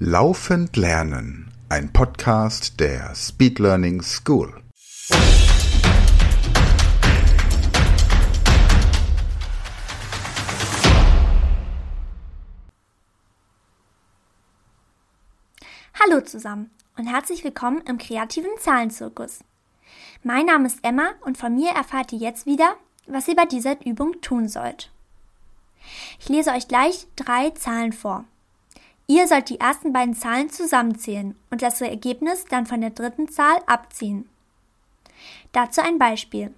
Laufend Lernen, ein Podcast der Speed Learning School. Hallo zusammen und herzlich willkommen im kreativen Zahlenzirkus. Mein Name ist Emma und von mir erfahrt ihr jetzt wieder, was ihr bei dieser Übung tun sollt. Ich lese euch gleich drei Zahlen vor. Ihr sollt die ersten beiden Zahlen zusammenzählen und das Ergebnis dann von der dritten Zahl abziehen. Dazu ein Beispiel.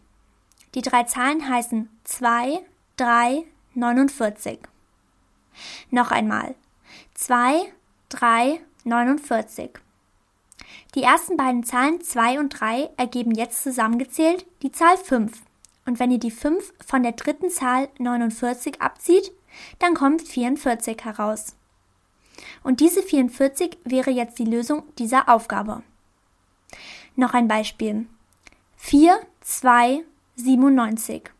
Die drei Zahlen heißen 2, 3, 49. Noch einmal. 2, 3, 49. Die ersten beiden Zahlen 2 und 3 ergeben jetzt zusammengezählt die Zahl 5. Und wenn ihr die 5 von der dritten Zahl 49 abzieht, dann kommt 44 heraus. Und diese 44 wäre jetzt die Lösung dieser Aufgabe. Noch ein Beispiel. 4, 2, 97.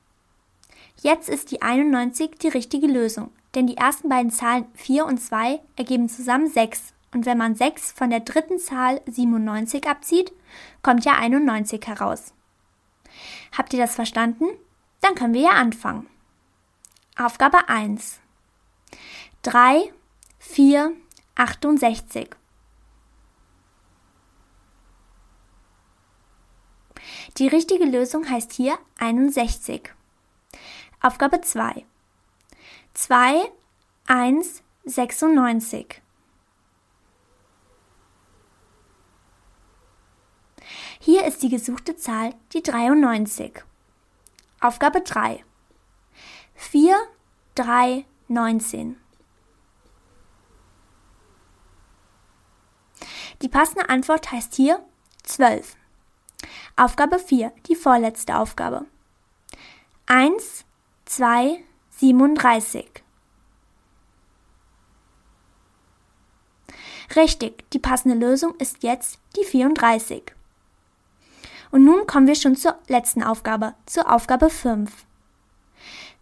Jetzt ist die 91 die richtige Lösung, denn die ersten beiden Zahlen 4 und 2 ergeben zusammen 6. Und wenn man 6 von der dritten Zahl 97 abzieht, kommt ja 91 heraus. Habt ihr das verstanden? Dann können wir ja anfangen. Aufgabe 1. 3, 4, 68. Die richtige Lösung heißt hier 61. Aufgabe 2. 2, 1, 96. Hier ist die gesuchte Zahl die 93. Aufgabe 3. 4, 3, 19. Die passende Antwort heißt hier 12. Aufgabe 4, die vorletzte Aufgabe. 1, 2, 37. Richtig, die passende Lösung ist jetzt die 34. Und nun kommen wir schon zur letzten Aufgabe, zur Aufgabe 5.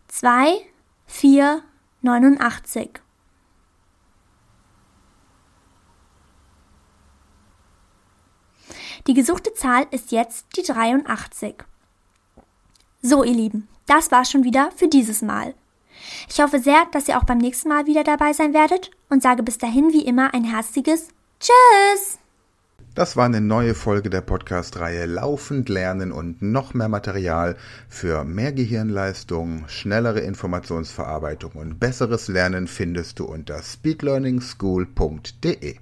2, 4, 89. Die gesuchte Zahl ist jetzt die 83. So, ihr Lieben, das war schon wieder für dieses Mal. Ich hoffe sehr, dass ihr auch beim nächsten Mal wieder dabei sein werdet und sage bis dahin wie immer ein herzliches Tschüss! Das war eine neue Folge der Podcast-Reihe Laufend Lernen und noch mehr Material für mehr Gehirnleistung, schnellere Informationsverarbeitung und besseres Lernen findest du unter speedlearningschool.de.